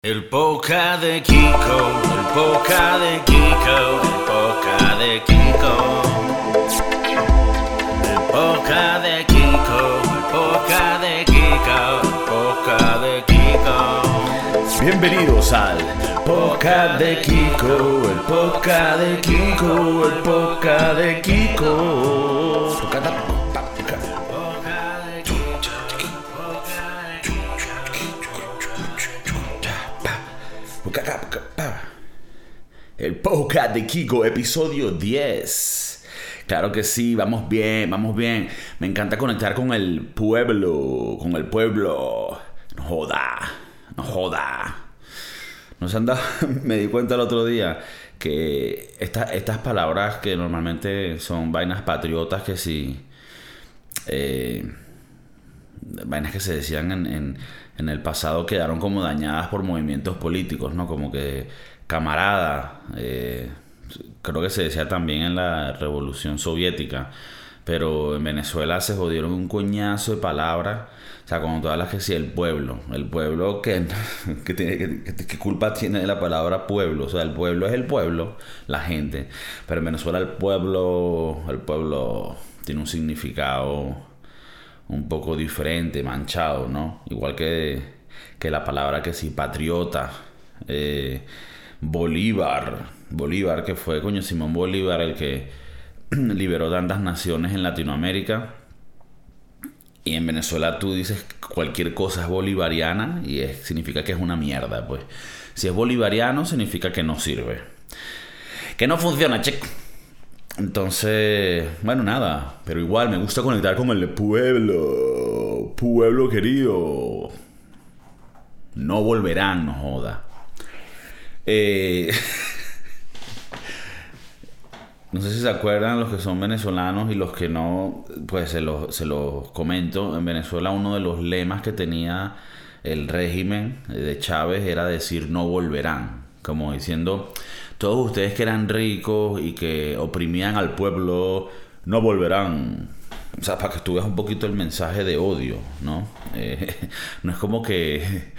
El poca de Kiko, el poca de Kiko, el poca de Kiko. El poca de Kiko, el poca de Kiko, el poca de Kiko. Bienvenidos al Podcast de Kiko, el Podcast de Kiko, el. Poca de Kiko, El Podcast de Kiko, episodio 10. Claro que sí, vamos bien, vamos bien. Me encanta conectar con el pueblo, con el pueblo. No joda, no joda. Nos anda, me di cuenta el otro día que estas palabras que normalmente son vainas patriotas que sí, eh, vainas que se decían en, en, el pasado quedaron como dañadas por movimientos políticos, ¿no? Como que camarada, eh, creo que se decía también en la revolución soviética, pero en Venezuela se jodieron un coñazo de palabras o sea, como todas las que sí, el pueblo. El pueblo que, que tiene, que, culpa tiene la palabra pueblo. O sea, el pueblo es el pueblo, la gente. Pero en Venezuela el pueblo, el pueblo tiene un significado un poco diferente, manchado, ¿no? Igual que, que la palabra que sí, patriota. Eh, Bolívar. Bolívar, que fue, coño, Simón Bolívar el que liberó tantas naciones en Latinoamérica y en Venezuela tú dices cualquier cosa es bolivariana y significa que es una mierda, pues. Si es bolivariano significa que no sirve. Que no funciona, chico. Entonces, bueno, nada, pero igual me gusta conectar con el pueblo. Pueblo querido. No volverán, no joda. Eh... No sé si se acuerdan los que son venezolanos y los que no, pues se los, se comento. En Venezuela uno de los lemas que tenía el régimen de Chávez era decir no volverán, como diciendo todos ustedes que eran ricos y que oprimían al pueblo no volverán. O sea, para que tú un poquito el mensaje de odio, ¿no? Eh, no es como que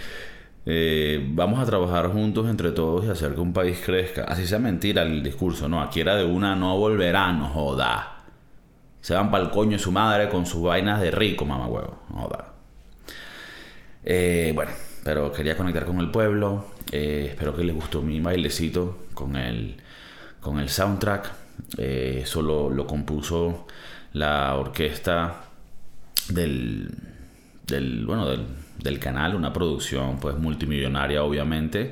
eh, vamos a trabajar juntos entre todos y hacer que un país crezca. Así sea mentira el discurso, no. Aquí era de una no volverá, no joda. Se van para el coño su madre con sus vainas de rico, mamá huevo. No joda. Eh, bueno, pero quería conectar con el pueblo. Eh, espero que les gustó mi bailecito con el, con el soundtrack. eso lo, compuso la orquesta del, del bueno, del del canal, una producción pues multimillonaria obviamente.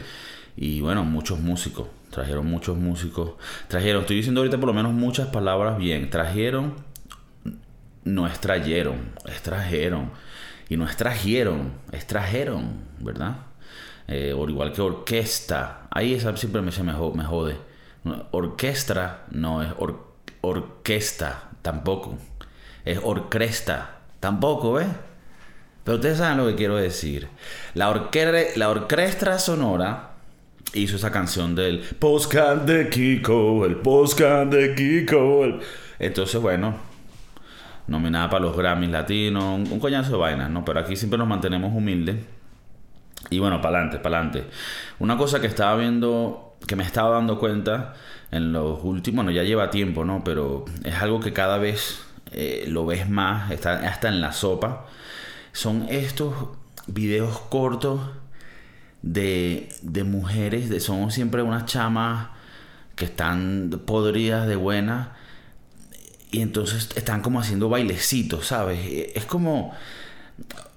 Y bueno, muchos músicos, trajeron muchos músicos, trajeron, estoy diciendo ahorita por lo menos muchas palabras bien, trajeron, no extrayeron, extrajeron y no extrajeron, extrajeron, ¿verdad? Eh, o igual que orquesta, ahí esa siempre me, me, jode. Orquestra no es orquesta tampoco, es orquesta tampoco, ¿ves? Pero ustedes saben lo que quiero decir. La, la orquesta sonora hizo esa canción del Postcard de Kiko, el Postcard de Kiko. Entonces, bueno, nominada para los Grammys latinos, un, coñazo de vainas, ¿no? Pero aquí siempre nos mantenemos humildes. Y bueno, para adelante, para adelante. Una cosa que estaba viendo, que me estaba dando cuenta en los últimos, bueno, ya lleva tiempo, ¿no? Pero es algo que cada vez eh, lo ves más, está hasta en la sopa son estos videos cortos de, de mujeres, son siempre unas chamas que están podridas de buena y entonces están como haciendo bailecitos, ¿sabes? Es como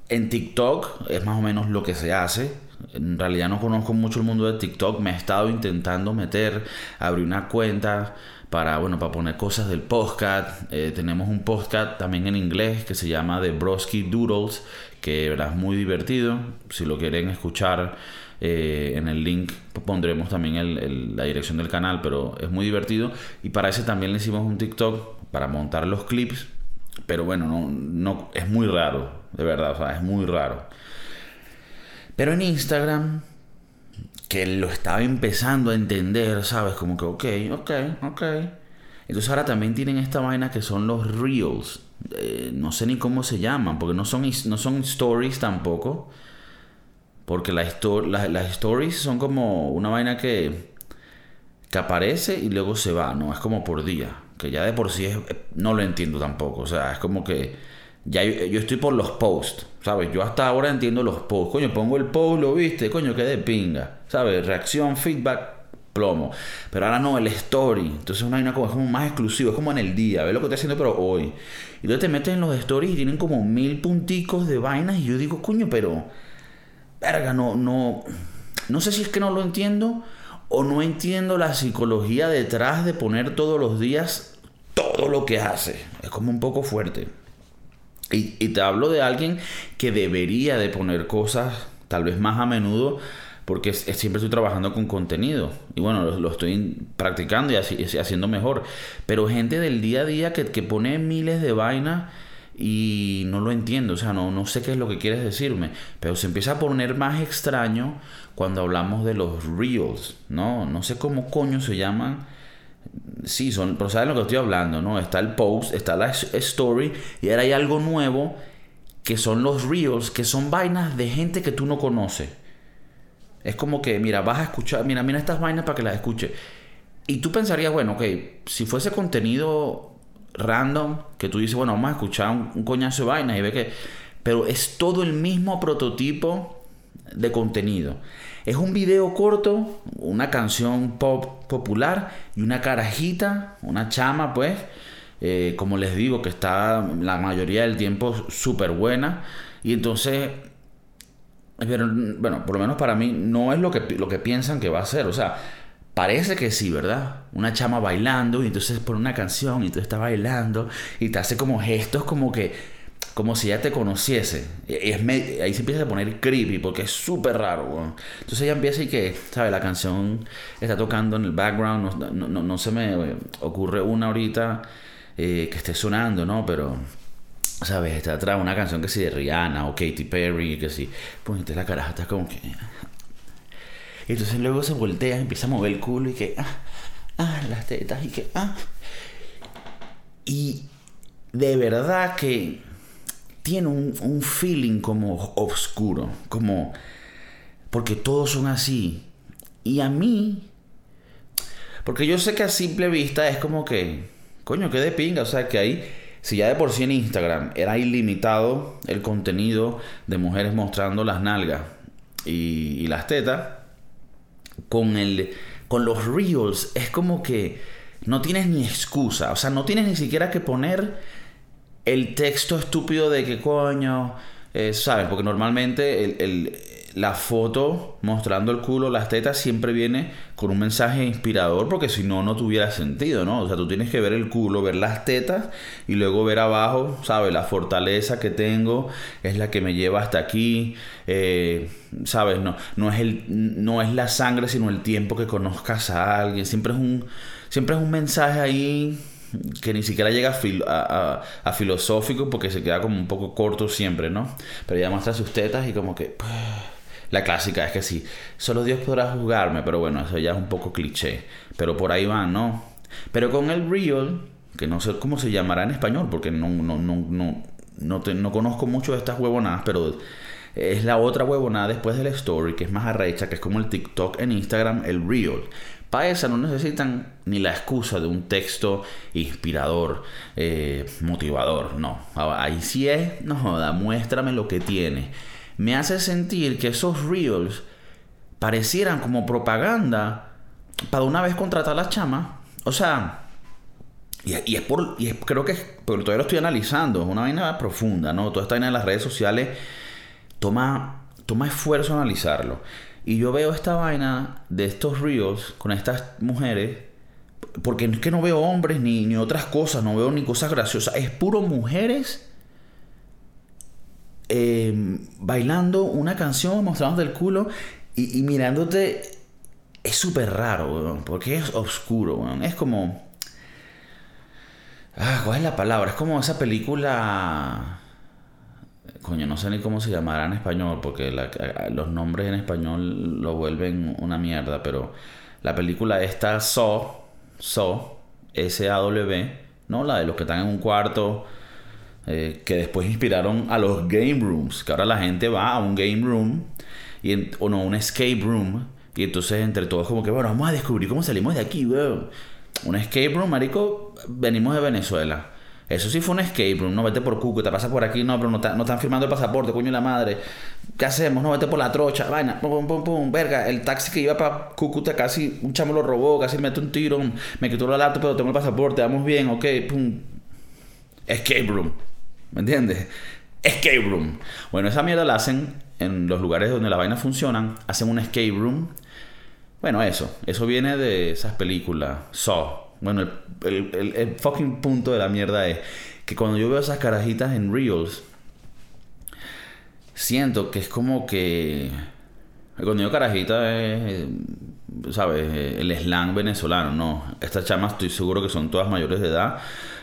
en TikTok, es más o menos lo que se hace. En realidad no conozco mucho el mundo de TikTok, me he estado intentando meter, abrir una cuenta para, bueno, para poner cosas del podcast. Eh, tenemos un podcast también en inglés que se llama The Broski Doodles, que es muy divertido. Si lo quieren escuchar, eh, en el link pondremos también la dirección del canal, pero es muy divertido. Y para ese también le hicimos un TikTok para montar los clips. Pero bueno, no, no, es muy raro, de verdad, o sea, es muy raro. Pero en Instagram que lo estaba empezando a entender, ¿sabes? Como que, ok, ok, ok. Entonces ahora también tienen esta vaina que son los reels. Eh, no sé ni cómo se llaman, porque no son, no son stories tampoco. Porque las stories son como una vaina que, que aparece y luego se va, ¿no? Es como por día. Que ya de por sí es, no lo entiendo tampoco. O sea, es como que ya yo, estoy por los posts, ¿sabes? Yo hasta ahora entiendo los posts. Coño, pongo el post, lo viste, coño, qué de pinga. ¿Sabes? Reacción, feedback, plomo. Pero ahora no, el story. Entonces una como, es como más exclusivo, es como en el día. Ve lo que estoy haciendo, pero hoy. Y entonces te metes en los stories y tienen como mil punticos de vainas. Y yo digo, coño, pero. Verga, no, no. No sé si es que no lo entiendo. O no entiendo la psicología detrás de poner todos los días todo lo que hace. Es como un poco fuerte. Y, y te hablo de alguien que debería de poner cosas tal vez más a menudo porque siempre estoy trabajando con contenido y bueno, lo, estoy practicando y así- haciendo mejor. Pero gente del día a día que, que pone miles de vainas y no lo entiendo, o sea, no, no sé qué es lo que quieres decirme, pero se empieza a poner más extraño cuando hablamos de los reels, ¿no? No sé cómo coño se llaman. Sí, son, pero saben lo que estoy hablando, ¿no? Está el post, está la story y ahora hay algo nuevo que son los reels, que son vainas de gente que tú no conoces. Es como que, mira, vas a escuchar, mira, mira estas vainas para que las escuches. Y tú pensarías, bueno, ok, si fuese contenido random, que tú dices, bueno, vamos a escuchar un, un coñazo de vainas y ve que... Pero es todo el mismo prototipo de contenido. Es un video corto, una canción pop popular y una carajita, una chama, pues, eh, como les digo, que está la mayoría del tiempo súper buena. Y entonces pero, bueno, por lo menos para mí no es lo que, lo que piensan que va a ser. O sea, parece que sí, ¿verdad? Una chama bailando y entonces pone una canción y tú estás bailando y te hace como gestos como que, como si ya te conociese. Y es ahí se empieza a poner creepy porque es súper raro. Entonces ella empieza y que, ¿sabes? La canción está tocando en el background. No, no- no- no se me ocurre una ahorita eh, que esté sonando, ¿no? Pero... ¿Sabes? Está atrás una canción que sí de Rihanna o Katy Perry, que sí. Pues la caraja está como que. Y entonces luego se voltea, empieza a mover el culo y que. Ah, ah, las tetas y que. Ah. Y de verdad que tiene un, un feeling como oscuro, como. Porque todos son así. Y a mí. Porque yo sé que a simple vista es como que. Coño, qué de pinga. O sea, que ahí. Si ya de por sí en Instagram era ilimitado el contenido de mujeres mostrando las nalgas y, y las tetas, con, el, con los reels es como que no tienes ni excusa. O sea, no tienes ni siquiera que poner el texto estúpido de que coño, eh, ¿sabes? Porque normalmente el, el- la foto mostrando el culo, las tetas, siempre viene con un mensaje inspirador, porque si no, no tuviera sentido, ¿no? O sea, tú tienes que ver el culo, ver las tetas y luego ver abajo, ¿sabes? La fortaleza que tengo es la que me lleva hasta aquí, eh, ¿sabes? No, no, es el, no es la sangre, sino el tiempo que conozcas a alguien. Siempre es un, siempre es un mensaje ahí que ni siquiera llega a, fil- a, filosófico porque se queda como un poco corto siempre, ¿no? Pero ya muestra sus tetas y como que... pues, La clásica es que sí, solo Dios podrá juzgarme, pero bueno, eso ya es un poco cliché. Pero por ahí van, ¿no? Pero con el real, que no sé cómo se llamará en español, porque no, no, no, no, no, te- no conozco mucho de estas huevonadas, pero es la otra huevonada después del story, que es más arrecha, que es como el TikTok en Instagram, el real. Para esa no necesitan ni la excusa de un texto inspirador, eh, motivador, no. Ahí sí es, no joda, muéstrame lo que tiene. Me hace sentir que esos reels parecieran como propaganda para una vez contratar a la chama. O sea, y, es por, y es- creo que porque todavía lo estoy analizando, es una vaina profunda, ¿no? Toda esta vaina de las redes sociales toma, toma esfuerzo analizarlo. Y yo veo esta vaina de estos reels con estas mujeres, porque es que no veo hombres ni, ni otras cosas, no veo ni cosas graciosas, es puro mujeres eh, bailando una canción, mostrándote el culo y, y mirándote. Es súper raro, weón, porque es oscuro, weón. Es como... Ah, ¿cuál es la palabra? Es como esa película... Coño, no sé ni cómo se llamará en español, porque la- los nombres en español lo vuelven una mierda, pero la película esta Saw, Saw, S-A-W, ¿no? La de los que están en un cuarto, eh, que después inspiraron a los game rooms, que ahora la gente va a un game room y en- o no, un escape room. Y entonces entre todos como que, bueno, vamos a descubrir cómo salimos de aquí, weón. Un escape room, marico, venimos de Venezuela. Eso sí fue un escape room, no vete por Cúcuta, pasa por aquí, no, pero no, están firmando el pasaporte, coño la madre. ¿Qué hacemos? No, vete por la trocha, vaina, pum, pum, pum, pum, verga. El taxi que iba para Cúcuta casi, un chamo lo robó, casi me mete un tiro, me quitó la lata, pero tengo el pasaporte, vamos bien, ok, pum. Escape room, ¿me entiendes? Escape room. Bueno, esa mierda la hacen en los lugares donde las vainas funcionan, hacen un escape room. Bueno, eso, eso viene de esas películas, Saw. Bueno, el, el- fucking punto de la mierda es que cuando yo veo esas carajitas en Reels, siento que es como que. Cuando yo carajita es. ¿Sabes? El slang venezolano, no. Estas chamas estoy seguro que son todas mayores de edad,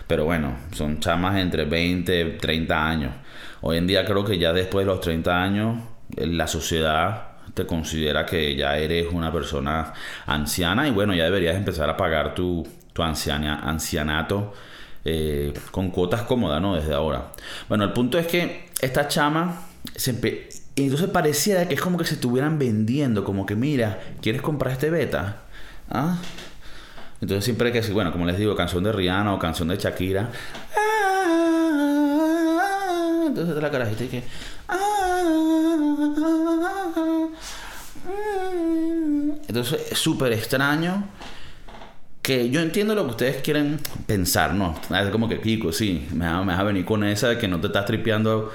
pero bueno, son chamas entre 20, 30 años. Hoy en día creo que ya después de los 30 años, eh, la sociedad te considera que ya eres una persona anciana y bueno, ya deberías empezar a pagar tu, ancianato eh, con cuotas cómodas, ¿no? Desde ahora. Bueno, el punto es que esta chama y entonces pareciera que es como que se estuvieran vendiendo, como que mira, ¿quieres comprar este beta? ¿Ah? Entonces siempre que, bueno, como les digo, canción de Rihanna o canción de Shakira. Entonces la carajita que... ah. Entonces es súper extraño que yo entiendo lo que ustedes quieren pensar, ¿no? Es como que Kiko, sí, me vas, me a venir con esa de que no te estás tripeando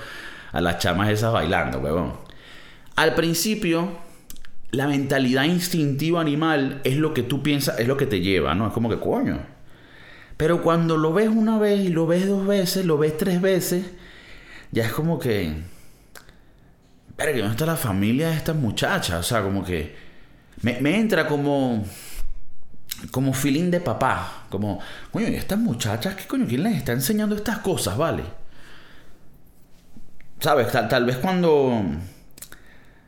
a las chamas esas bailando, huevón. Al principio, la mentalidad instintiva animal es lo que tú piensas, es lo que te lleva, ¿no? Es como que coño. Pero cuando lo ves una vez y lo ves dos veces, lo ves tres veces, ya es como que. Pero ¿dónde está la familia de estas muchachas? O sea, como que. Me entra como. Como feeling de papá. Como, coño, ¿y estas muchachas qué coño? ¿Quién les está enseñando estas cosas, vale? ¿Sabes? Tal, tal vez cuando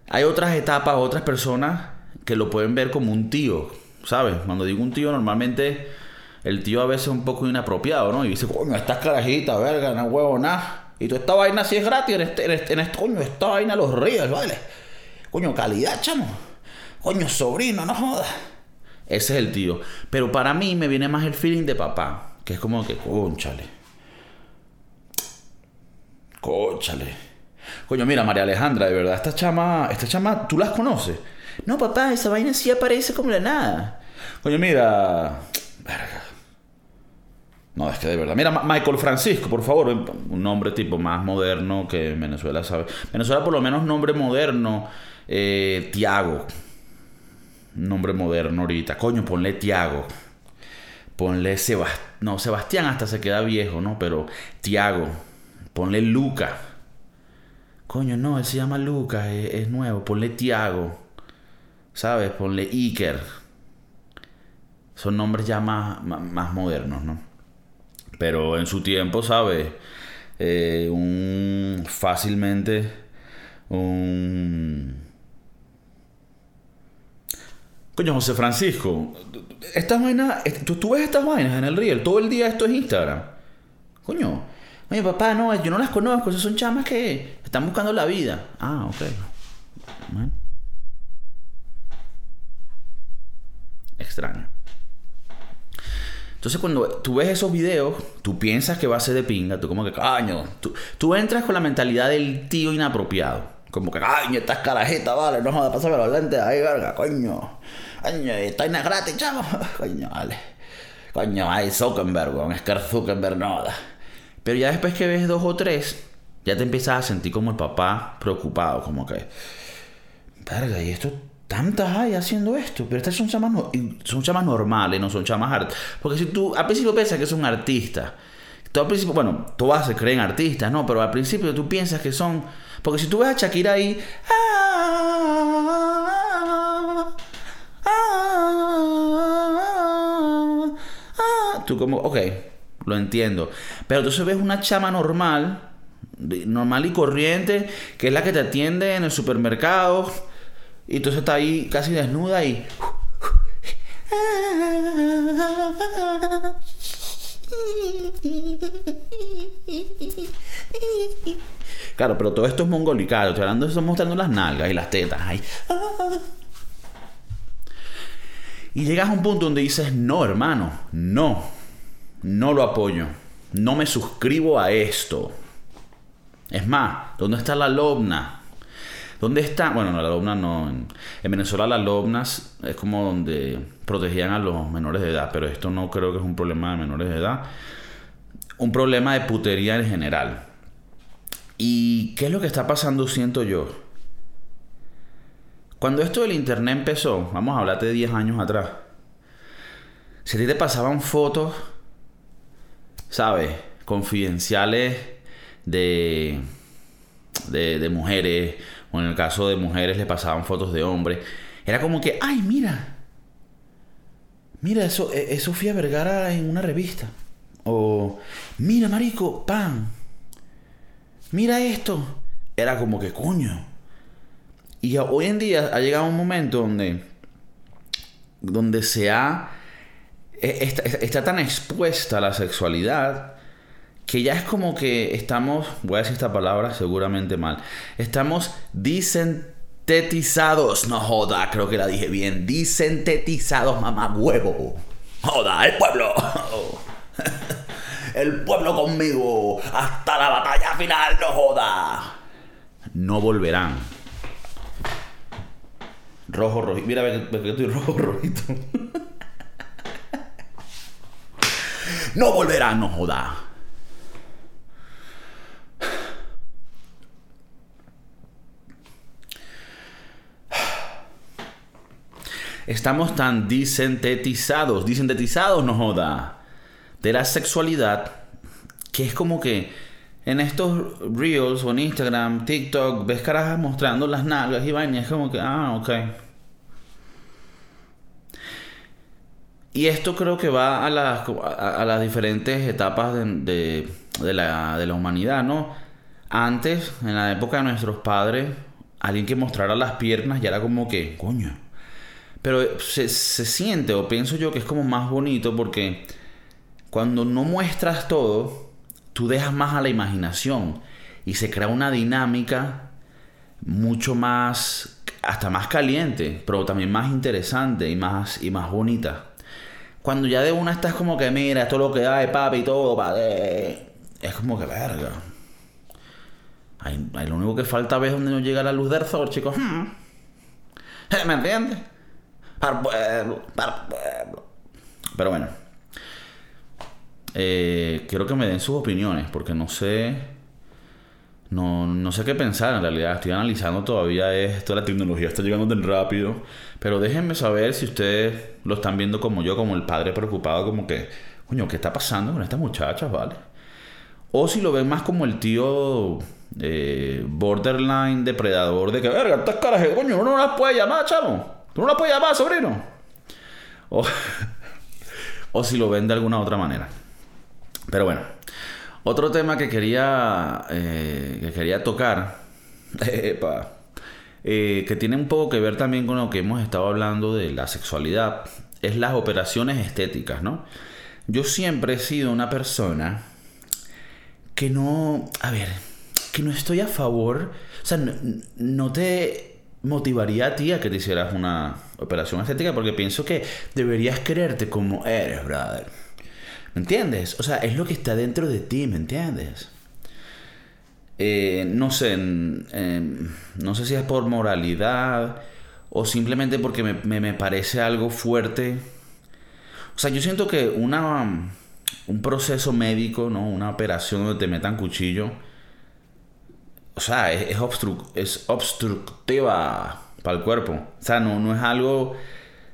hay otras etapas, otras personas que lo pueden ver como un tío, ¿sabes? Cuando digo un tío, normalmente el tío a veces es un poco inapropiado, ¿no? Y dice, coño, estas carajitas, verga, no huevo, nada. Y toda esta vaina sí es gratis en este, en este, en este- coño, esta vaina los ríos, ¿vale? Coño, calidad, chamo. Coño, sobrino, no jodas. Ese es el tío. Pero para mí me viene más el feeling de papá, que es como que, conchale. Cóchale. Coño, mira, María Alejandra, de verdad, esta chama, esta chama, ¿tú las conoces? No, papá, esa vaina sí aparece como la nada. Coño, mira. Verga. No, es que de verdad. Mira, Michael Francisco, por favor. Un nombre tipo más moderno que en Venezuela, ¿sabes? Venezuela, por lo menos, nombre moderno. Eh, Tiago. Nombre moderno ahorita. Coño, ponle Tiago. Ponle Sebastián. No, Sebastián hasta se queda viejo, ¿no? Pero Tiago. Ponle Luca. Coño, no, él se llama Luca, es, nuevo. Ponle Tiago. ¿Sabes? Ponle Iker. Son nombres ya más, más, más modernos, ¿no? Pero en su tiempo, ¿sabes? Eh, un. fácilmente. Un. Coño, José Francisco, estas vainas, tú, tú ves estas vainas en el Riel, todo el día esto es Instagram. Coño, oye papá, no, yo no las conozco, esas son chamas que están buscando la vida. Ah, ok. Extraño. Entonces cuando tú ves esos videos, tú piensas que va a ser de pinga, tú como que, caño, tú, tú entras con la mentalidad del tío inapropiado. Como que, caño, estas carajitas, vale, no jodas, pásame los lentes ahí, verga, coño. Coño, esta vaina es gratis, chavo. Coño, vale. Coño, ay, Zuckerberg, weón, es que Zuckerberg no da. Pero ya después que ves dos o tres, ya te empiezas a sentir como el papá preocupado, como que, verga, y esto, tantas hay haciendo esto, pero estas son chamas, no- son chamas normales, no son chamas art. Porque si tú al principio piensas que son artistas, tú al principio, bueno, todas se creen artistas, ¿no? Pero al principio tú piensas que son, porque si tú ves a Shakira ahí, ah, ah, ah, tú como, ok, lo entiendo. Pero entonces ves una chama normal, normal y corriente, que es la que te atiende en el supermercado, y entonces está ahí casi desnuda y... Claro, pero todo esto es mongolical. Estoy hablando eso mostrando las nalgas y las tetas. Ay. Y llegas a un punto donde dices, no, hermano, no, no lo apoyo. No me suscribo a esto. Es más, ¿dónde está la lobna? ¿Dónde está? Bueno, la lobna no. En, Venezuela las lobnas es como donde protegían a los menores de edad, pero esto no creo que es un problema de menores de edad. Un problema de putería en general. ¿Y qué es lo que está pasando, siento yo? Cuando esto del internet empezó, vamos a hablar de 10 años atrás, si a ti te pasaban fotos, ¿sabes? Confidenciales de, de, de mujeres, o en el caso de mujeres le pasaban fotos de hombres, era como que, ay, mira, mira, eso es eh, Sofía Vergara en una revista. O, mira, marico, pan, mira esto. Era como que, coño. Y hoy en día ha llegado un momento donde, donde se ha, e, está, tan expuesta la sexualidad que ya es como que estamos, voy a decir esta palabra seguramente mal, estamos disentetizados, no joda, creo que la dije bien, disentetizados, mamá huevo, joda, el pueblo, el pueblo conmigo, hasta la batalla final, no joda, no volverán. Rojo, rojito, mira, ve que estoy rojo, rojito. no volverán, no joda. Estamos tan disentetizados, disentetizados, no joda, de la sexualidad, que es como que en estos reels o en Instagram, TikTok, ves carajas mostrando las nalgas y vainas, es como que, ah, ok. Y esto creo que va a las, a, las diferentes etapas de, de, la, de la humanidad, ¿no? Antes, en la época de nuestros padres, alguien que mostrara las piernas ya era como que, coño, pero se, siente, o pienso yo, que es como más bonito porque cuando no muestras todo, tú dejas más a la imaginación y se crea una dinámica mucho más, hasta más caliente, pero también más interesante y más, y más bonita. Cuando ya de una estás como que, mira, esto es lo que de papi y todo, es como que verga. Hay, lo único que falta es donde no llega la luz del sol, chicos. ¿Me entiendes? Pero bueno. Eh, quiero que me den sus opiniones, porque no sé. No, no sé qué pensar en realidad. Estoy analizando todavía esto. La tecnología está llegando tan rápido. Pero déjenme saber si ustedes lo están viendo como yo, como el padre preocupado, como que, coño, ¿qué está pasando con estas muchachas, vale? O si lo ven más como el tío eh, borderline depredador de que, verga, estas caras, coño, uno no las puede llamar, chavo. ¿Tú no la puedes llamar, sobrino? O, si lo ven de alguna otra manera. Pero bueno, otro tema que quería, eh, que quería tocar, eh, que tiene un poco que ver también con lo que hemos estado hablando de la sexualidad, es las operaciones estéticas, ¿no? Yo siempre he sido una persona que no, a ver, que no estoy a favor, o sea, no te motivaría a ti a que te hicieras una operación estética porque pienso que deberías quererte como eres, brother. ¿Me entiendes? O sea, es lo que está dentro de ti, ¿me entiendes? Eh, no sé, no sé si es por moralidad o simplemente porque me, me, parece algo fuerte. O sea, yo siento que una, un proceso médico, ¿no? Una operación donde te metan cuchillo o sea, es, es, obstructiva para el cuerpo. O sea, no, no es algo...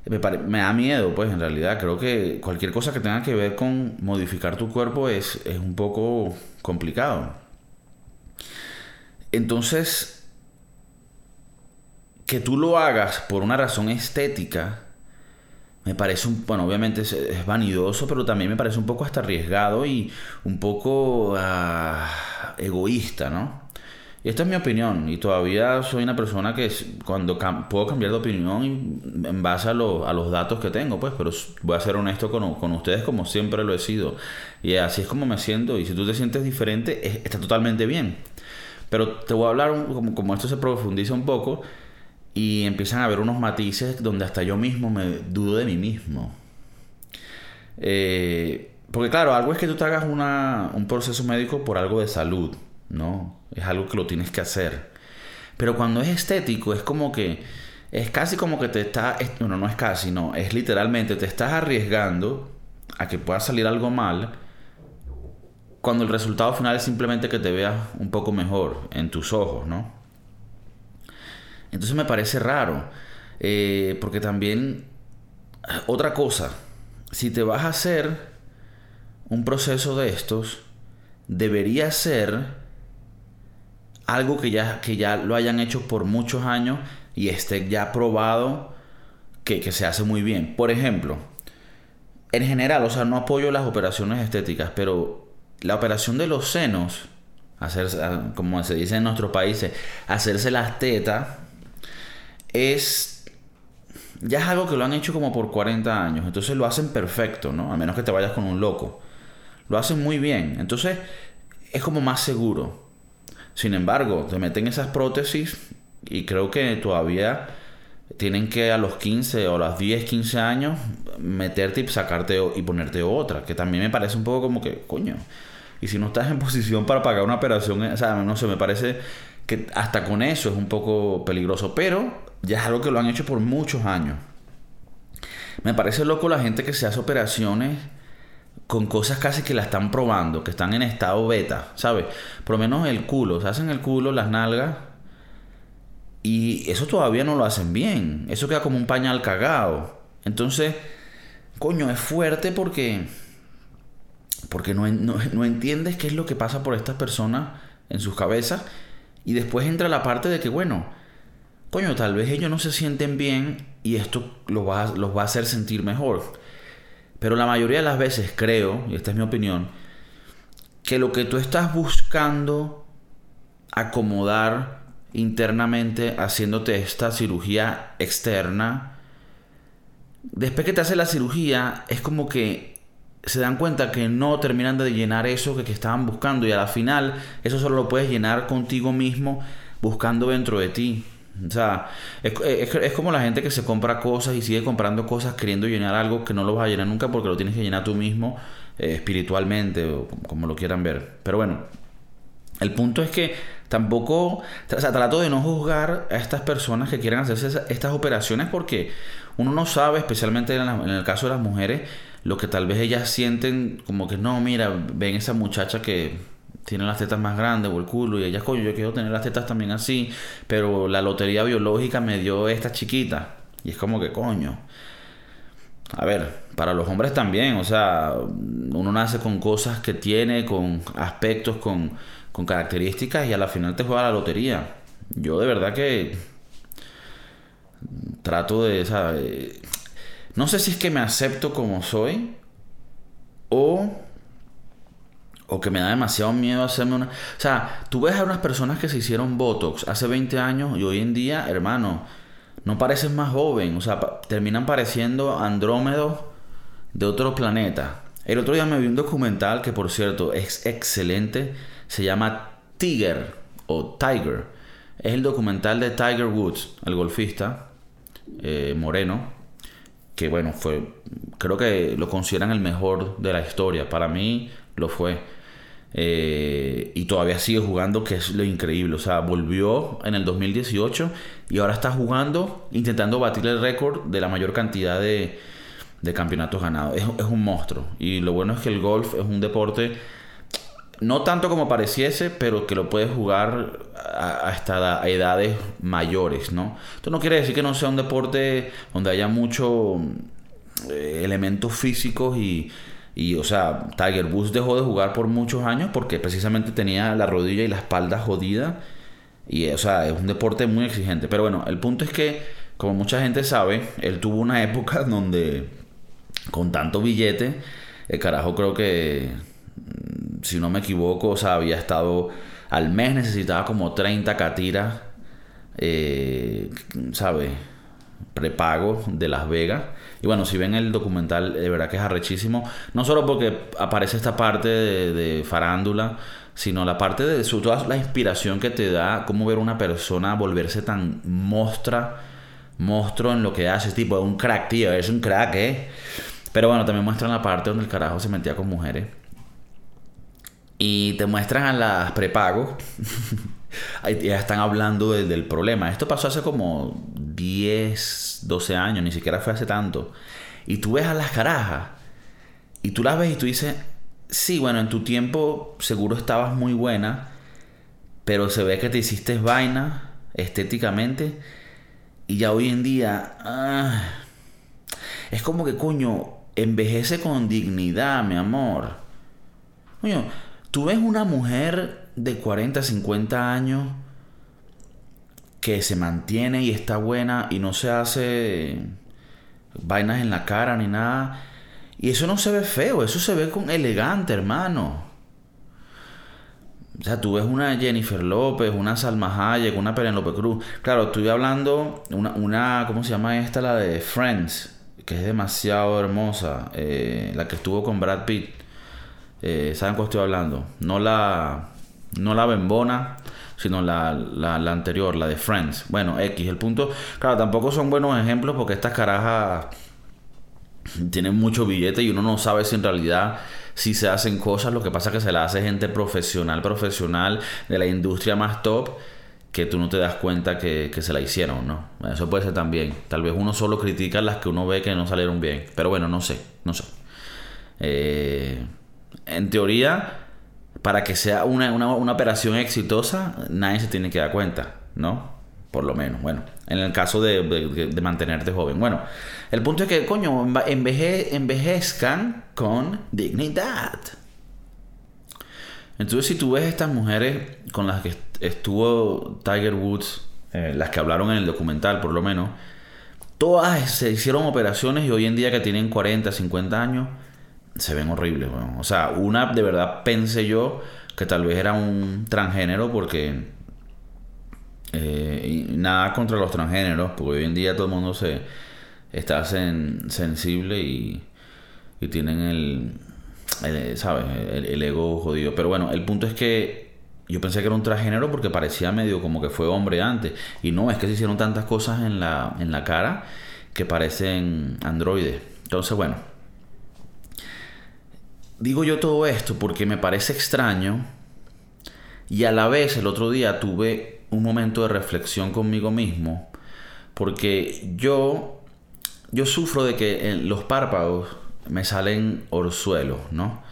Me, me, da miedo, pues en realidad creo que cualquier cosa que tenga que ver con modificar tu cuerpo es, es un poco complicado. Entonces, que tú lo hagas por una razón estética, me parece un, bueno, obviamente es, vanidoso, pero también me parece un poco hasta arriesgado y un poco ah, egoísta, ¿no? Y esta es mi opinión y todavía soy una persona que cuando puedo cambiar de opinión en base a, los datos que tengo, pues, pero voy a ser honesto con, con, ustedes como siempre lo he sido. Y así es como me siento y si tú te sientes diferente está totalmente bien. Pero te voy a hablar, como, como esto se profundiza un poco, y empiezan a haber unos matices donde hasta yo mismo me dudo de mí mismo. Eh, porque claro, algo es que tú te hagas una, un proceso médico por algo de salud, ¿no? Es algo que lo tienes que hacer. Pero cuando es estético, es como que, es casi como que te está, bueno, no es casi, no, es literalmente, te estás arriesgando a que pueda salir algo mal cuando el resultado final es simplemente que te veas un poco mejor en tus ojos, ¿no? Entonces me parece raro, eh, porque también, otra cosa, si te vas a hacer un proceso de estos, debería ser algo que ya, que ya lo hayan hecho por muchos años y esté ya probado que, que se hace muy bien. Por ejemplo, en general, o sea, no apoyo las operaciones estéticas, pero la operación de los senos, hacerse, como se dice en nuestros países, hacerse las tetas, es ya es algo que lo han hecho como por 40 años. Entonces lo hacen perfecto, ¿no? A menos que te vayas con un loco. Lo hacen muy bien. Entonces es como más seguro. Sin embargo, te meten esas prótesis y creo que todavía tienen que a los 15 o a los 10, 15 años meterte y sacarte y ponerte otra. Que también me parece un poco como que, coño. Y si no estás en posición para pagar una operación, o sea, no sé, me parece que hasta con eso es un poco peligroso. Pero ya es algo que lo han hecho por muchos años. Me parece loco la gente que se hace operaciones con cosas casi que la están probando, que están en estado beta, ¿sabes? Por lo menos el culo, se hacen el culo, las nalgas, y eso todavía no lo hacen bien. Eso queda como un pañal cagado. Entonces, coño, es fuerte porque. Porque no, no, no, entiendes qué es lo que pasa por estas personas en sus cabezas. Y después entra la parte de que, bueno, coño, tal vez ellos no se sienten bien y esto los va, los va a hacer sentir mejor. Pero la mayoría de las veces creo, y esta es mi opinión, que lo que tú estás buscando acomodar internamente haciéndote esta cirugía externa, después que te hace la cirugía, es como que se dan cuenta que no terminan de llenar eso que, que estaban buscando y a la final eso solo lo puedes llenar contigo mismo buscando dentro de ti. O sea, es, como la gente que se compra cosas y sigue comprando cosas queriendo llenar algo que no lo vas a llenar nunca porque lo tienes que llenar tú mismo eh, espiritualmente o como lo quieran ver. Pero bueno, el punto es que tampoco, o sea, trato de no juzgar a estas personas que quieren hacerse estas operaciones porque uno no sabe, especialmente en, en el caso de las mujeres, lo que tal vez ellas sienten como que no, mira, ven esa muchacha que tiene las tetas más grandes o el culo y ella, coño, yo quiero tener las tetas también así, pero la lotería biológica me dio esta chiquita. Y es como que, coño. A ver, para los hombres también, o sea, uno nace con cosas que tiene, con aspectos, con, con características y a la final te juega la lotería. Yo de verdad que trato de, ¿sabes? No sé si es que me acepto como soy o o que me da demasiado miedo hacerme una... O sea, tú ves a unas personas que se hicieron Botox hace 20 años y hoy en día, hermano, no parecen más joven. O sea, terminan pareciendo andrómedos de otro planeta. El otro día me vi un documental que, por cierto, es excelente. Se llama Tiger o Tiger. Es el documental de Tiger Woods, el golfista eh, moreno. Que bueno, fue. Creo que lo consideran el mejor de la historia. Para mí lo fue. Eh, y todavía sigue jugando, que es lo increíble. O sea, volvió en el 2018 y ahora está jugando, intentando batir el récord de la mayor cantidad de, campeonatos ganados. Es, un monstruo. Y lo bueno es que el golf es un deporte, no tanto como pareciese, pero que lo puedes jugar hasta edades mayores, ¿no? Esto no quiere decir que no sea un deporte donde haya muchos eh, elementos físicos y y, o sea, Tiger Woods dejó de jugar por muchos años porque precisamente tenía la rodilla y la espalda jodida. Y, o sea, es un deporte muy exigente. Pero bueno, el punto es que, como mucha gente sabe, él tuvo una época donde, con tanto billete, el carajo creo que, mm, si no me equivoco, o sea, había estado al mes necesitaba como 30 catiras, eh, ¿sabes? Prepago de Las Vegas. Y bueno, si ven el documental, de verdad que es arrechísimo. No solo porque aparece esta parte de, farándula, sino la parte de su, toda la inspiración que te da cómo ver una persona volverse tan mostra, monstruo en lo que hace, tipo, un crack, tío, es un crack, ¿eh? Pero bueno, también muestran la parte donde el carajo se metía con mujeres. Y te muestran a las prepagos. ya están hablando del problema. Esto pasó hace como 10, 12 años, ni siquiera fue hace tanto. Y tú ves a las carajas. Y tú las ves y tú dices, sí, bueno, en tu tiempo seguro estabas muy buena. Pero se ve que te hiciste vaina estéticamente. Y ya hoy en día... Ah, es como que, coño, envejece con dignidad, mi amor. Coño, tú ves una mujer de 40, 50 años que se mantiene y está buena y no se hace vainas en la cara ni nada. Y eso no se ve feo, eso se ve con elegante, hermano. O sea, tú ves una Jennifer López, una Salma Hayek, una Penelope Cruz. Claro, estoy hablando una, ¿cómo se llama esta? La de Friends, que es demasiado hermosa. Eh, la que estuvo con Brad Pitt. Eh, ¿Saben cuál estoy hablando? No la, no la bembona, sino la, la, anterior, la de Friends. Bueno, X. El punto, claro, tampoco son buenos ejemplos porque estas carajas tienen mucho billete y uno no sabe si en realidad si se hacen cosas. Lo que pasa es que se la hace gente profesional, profesional de la industria más top que tú no te das cuenta que, que, se la hicieron, ¿no? Eso puede ser también. Tal vez uno solo critica las que uno ve que no salieron bien. Pero bueno, no sé, no sé. Eh, en teoría, para que sea una, una, operación exitosa, nadie se tiene que dar cuenta, ¿no? Por lo menos, bueno, en el caso de, mantenerte joven. Bueno, el punto es que, coño, enveje, envejezcan con dignidad. Entonces, si tú ves estas mujeres con las que estuvo Tiger Woods, eh, las que hablaron en el documental por lo menos, todas se hicieron operaciones y hoy en día que tienen 40, 50 años, se ven horribles. Bueno. O sea, una de verdad pensé yo que tal vez era un transgénero porque... Eh, nada contra los transgéneros, porque hoy en día todo el mundo se está sensible y, y tienen el, ¿sabes? El, ego jodido. Pero bueno, el punto es que yo pensé que era un transgénero porque parecía medio como que fue hombre antes. Y no, es que se hicieron tantas cosas en la, en la cara que parecen androides. Entonces, bueno. Digo yo todo esto porque me parece extraño y a la vez el otro día tuve un momento de reflexión conmigo mismo porque yo yo sufro de que en los párpados me salen orzuelos, ¿no?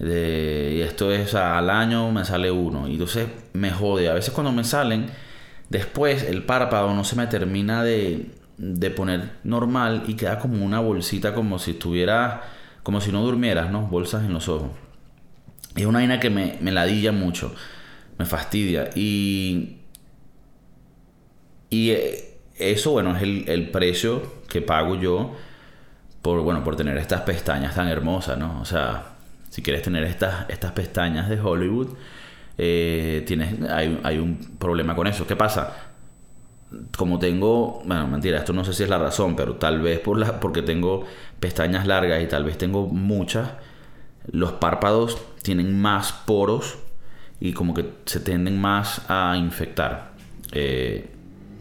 y esto es al año me sale uno. Y entonces me jode. A veces cuando me salen, después el párpado no se me termina de, de poner normal y queda como una bolsita como si estuviera, como si no durmieras, ¿no? Bolsas en los ojos. Es una vaina que me, me ladilla mucho, me fastidia. Y, y eh, eso, bueno, es el, el precio que pago yo por, bueno, por tener estas pestañas tan hermosas, ¿no? O sea, si quieres tener estas, estas pestañas de Hollywood, eh, tienes, hay, hay un problema con eso. ¿Qué pasa? Como tengo, bueno, mentira, esto no sé si es la razón, pero tal vez por la, porque tengo pestañas largas y tal vez tengo muchas, los párpados tienen más poros y como que se tienden más a infectar. Eh,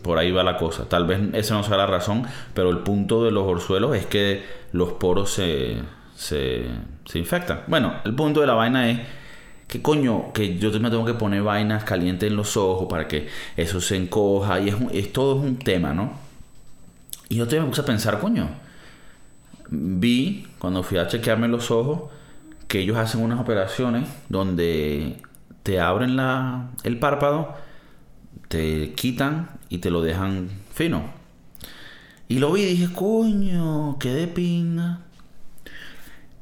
por ahí va la cosa. Tal vez esa no sea la razón, pero el punto de los orzuelos es que los poros se, se, se infectan. Bueno, el punto de la vaina es que coño, que yo me tengo que poner vainas calientes en los ojos para que eso se encoja y es, es todo un tema, ¿no? Y yo te me puse a pensar, coño, vi cuando fui a chequearme los ojos que ellos hacen unas operaciones donde te abren la, el párpado te quitan y te lo dejan fino. Y lo vi y dije, coño, qué de pinga.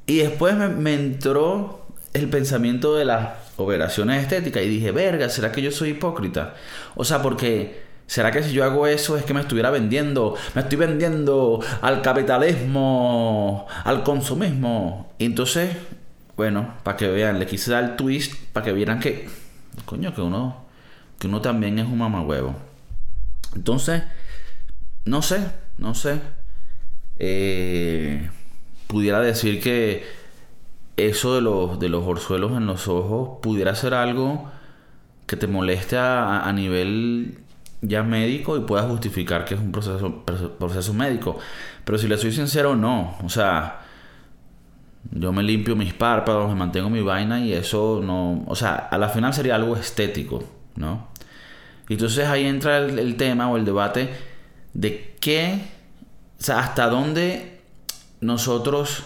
Y después me, entró el pensamiento de las operaciones estéticas y dije, verga, ¿será que yo soy hipócrita? O sea, porque ¿será que si yo hago eso es que me estuviera vendiendo? Me estoy vendiendo al capitalismo, al consumismo. Y entonces, bueno, para que vean, le quise dar el twist para que vieran que, coño, que uno que uno también es un mamagüevo. Entonces, no sé, no sé. Eh, pudiera decir que eso de los, de los orzuelos en los ojos pudiera ser algo que te moleste a, a nivel ya médico y puedas justificar que es un proceso, proceso médico. Pero si le soy sincero, no. O sea, yo me limpio mis párpados, me mantengo mi vaina y eso no... O sea, a la final sería algo estético, ¿no? Y entonces ahí entra el, el tema o el debate de qué... O sea, hasta dónde nosotros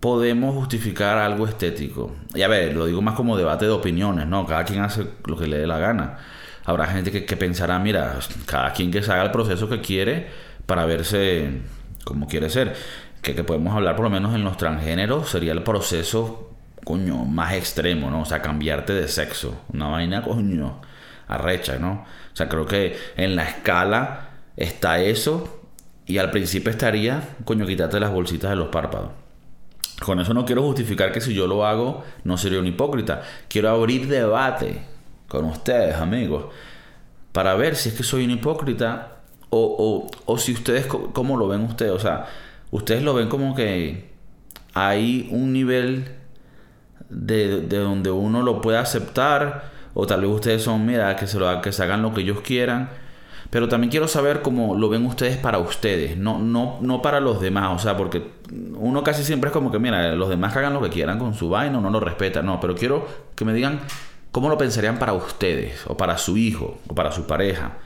podemos justificar algo estético. Y a ver, lo digo más como debate de opiniones, ¿no? Cada quien hace lo que le dé la gana. Habrá gente que, pensará, mira, cada quien que se haga el proceso que quiere para verse como quiere ser. Que, que podemos hablar por lo menos en los transgéneros sería el proceso, coño, más extremo, ¿no? O sea, cambiarte de sexo. Una vaina, coño, arrecha, ¿no? O sea, creo que en la escala está eso y al principio estaría, coño, quitarte las bolsitas de los párpados. Con eso no quiero justificar que si yo lo hago no sería un hipócrita. Quiero abrir debate con ustedes, amigos, para ver si es que soy un hipócrita o, o, si ustedes, ¿cómo lo ven ustedes? O sea, ustedes lo ven como que hay un nivel de, de donde uno lo puede aceptar o tal vez ustedes son, mira, que se, lo, que se hagan lo que ellos quieran pero también quiero saber cómo lo ven ustedes para ustedes, no, no, no para los demás. O sea, porque uno casi siempre es como que, mira, los demás hagan lo que quieran con su vaina, no lo respetan. No, pero quiero que me digan cómo lo pensarían para ustedes, o para su hijo, o para su pareja.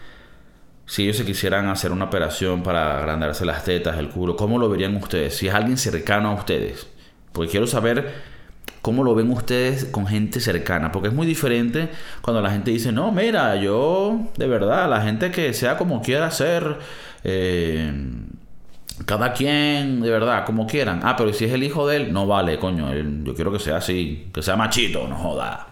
Si ellos se quisieran hacer una operación para agrandarse las tetas, el culo, ¿cómo lo verían ustedes? Si es alguien cercano a ustedes. Porque quiero saber ¿Cómo lo ven ustedes con gente cercana? Porque es muy diferente cuando la gente dice, no, mira, yo, de verdad, la gente que sea como quiera ser, eh, cada quien, de verdad, como quieran. Ah, pero si es el hijo de él, no vale, coño, yo quiero que sea así, que sea machito, no joda.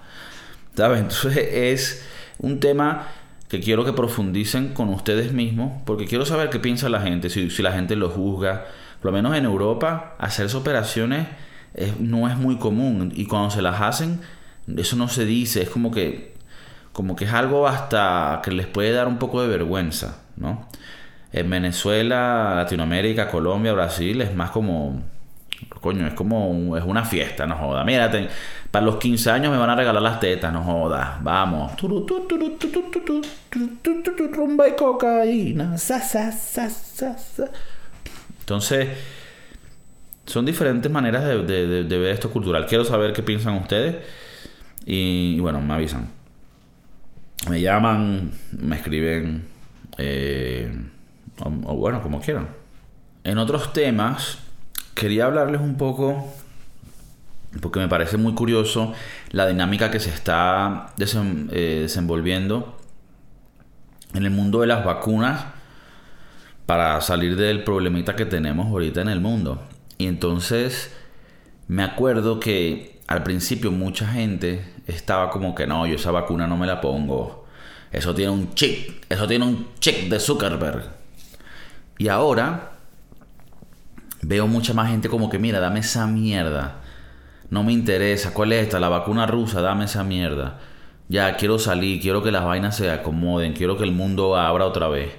¿Sabes? Entonces es un tema que quiero que profundicen con ustedes mismos, porque quiero saber qué piensa la gente, si, si la gente lo juzga. Por lo menos en Europa, hacerse operaciones no es muy común y cuando se las hacen eso no se dice, es como que como que es algo hasta que les puede dar un poco de vergüenza, ¿no? En Venezuela, Latinoamérica, Colombia, Brasil es más como coño, es como es una fiesta, no joda. Mírate, para los 15 años me van a regalar las tetas, no joda. Vamos. Y cocaína. Entonces, son diferentes maneras de, ver esto cultural. Quiero saber qué piensan ustedes. Y, bueno, me avisan. Me llaman, me escriben. Eh, o, bueno, como quieran. En otros temas, quería hablarles un poco. Porque me parece muy curioso la dinámica que se está eh, desenvolviendo en el mundo de las vacunas para salir del problemita que tenemos ahorita en el mundo. Y entonces me acuerdo que al principio mucha gente estaba como que no, yo esa vacuna no me la pongo. Eso tiene un chip, eso tiene un chip de Zuckerberg. Y ahora veo mucha más gente como que mira, dame esa mierda. No me interesa. ¿Cuál es esta? La vacuna rusa, dame esa mierda. Ya, quiero salir, quiero que las vainas se acomoden, quiero que el mundo abra otra vez.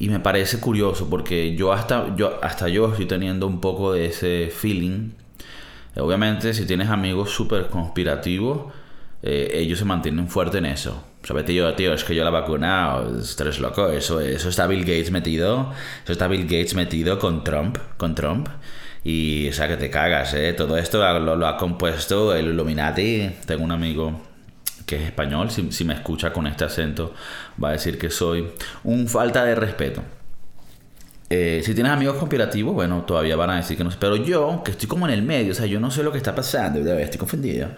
Y me parece curioso porque yo hasta yo, hasta yo estoy teniendo un poco de ese feeling. Obviamente, si tienes amigos súper conspirativos, eh, ellos se mantienen fuerte en eso. ¿Sabes, tío? Tío, es que yo la vacuna, eres loco. Eso, eso está Bill Gates metido. Eso está Bill Gates metido con Trump. Con Trump. Y, o sea, que te cagas, ¿eh? Todo esto lo ha compuesto el Illuminati. Tengo un amigo que es español, si, me escucha con este acento, va a decir que soy un falta de respeto. Eh, si tienes amigos conspirativos, bueno, todavía van a decir que no. Pero yo, que estoy como en el medio, o sea, yo no sé lo que está pasando, estoy confundido.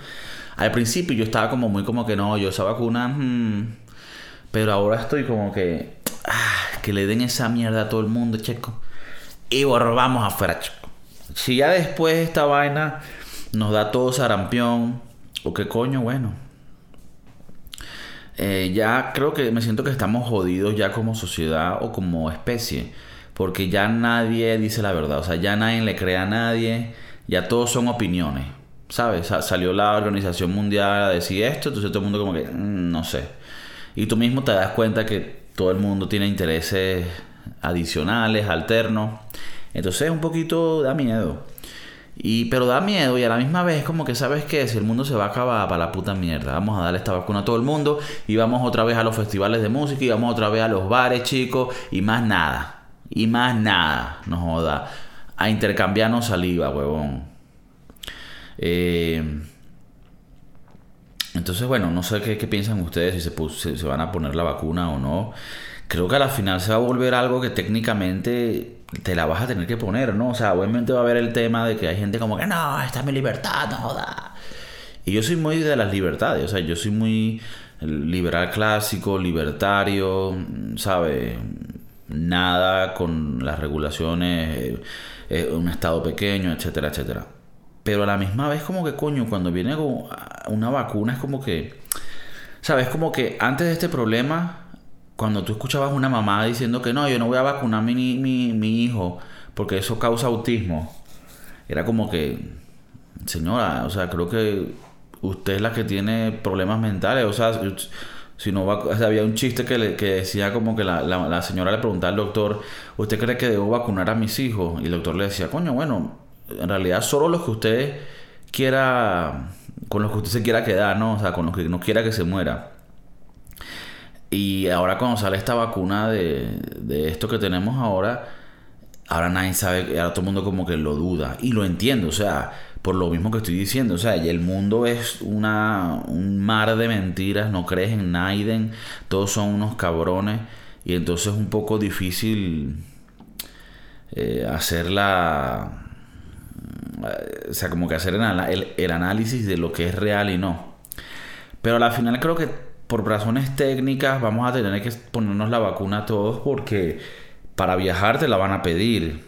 Al principio yo estaba como muy como que no, yo esa vacuna, hmm, pero ahora estoy como que, ah, que le den esa mierda a todo el mundo, checo. Y vamos afuera, checo. Si ya después esta vaina nos da todo sarampión, o qué coño, bueno, eh, ya creo que me siento que estamos jodidos ya como sociedad o como especie. Porque ya nadie dice la verdad. O sea, ya nadie le cree a nadie. Ya todos son opiniones. ¿Sabes? salió la Organización Mundial a decir esto. Entonces todo el mundo como que, mm, no sé. Y tú mismo te das cuenta que todo el mundo tiene intereses adicionales, alternos. Entonces un poquito da miedo. Y, pero da miedo y a la misma vez como que sabes que si el mundo se va a acabar para la puta mierda, vamos a darle esta vacuna a todo el mundo y vamos otra vez a los festivales de música y vamos otra vez a los bares, chicos, y más nada. Y más nada, no joda. A intercambiarnos saliva, huevón. Eh, entonces, bueno, no sé qué, piensan ustedes, si se, se van a poner la vacuna o no. Creo que a la final se va a volver algo que técnicamente te la vas a tener que poner, ¿no? O sea, obviamente va a haber el tema de que hay gente como que no, esta es mi libertad, no joda. Y yo soy muy de las libertades, o sea, yo soy muy liberal clásico, libertario, ¿sabe? Nada con las regulaciones, eh, eh, un estado pequeño, etcétera, etcétera. Pero a la misma vez como que coño, cuando viene una vacuna es como que, ¿sabes? Como que antes de este problema cuando tú escuchabas una mamá diciendo que no, yo no voy a vacunar mi, mi, mi hijo porque eso causa autismo, era como que, señora, o sea, creo que usted es la que tiene problemas mentales, o sea, si no va, había un chiste que, le, que decía como que la, la, señora le preguntaba al doctor, ¿usted cree que debo vacunar a mis hijos? Y el doctor le decía, coño, bueno, en realidad solo los que usted quiera, con los que usted se quiera quedar, ¿no? O sea, con los que no quiera que se muera. Y ahora cuando sale esta vacuna de, de esto que tenemos ahora, ahora nadie sabe, ahora todo el mundo como que lo duda. Y lo entiendo, o sea, por lo mismo que estoy diciendo, o sea, el mundo es una, un mar de mentiras, no crees en nadie, todos son unos cabrones. Y entonces es un poco difícil eh, hacer la... O sea, como que hacer el, el análisis de lo que es real y no. Pero al final creo que por razones técnicas vamos a tener que ponernos la vacuna todos porque para viajar te la van a pedir.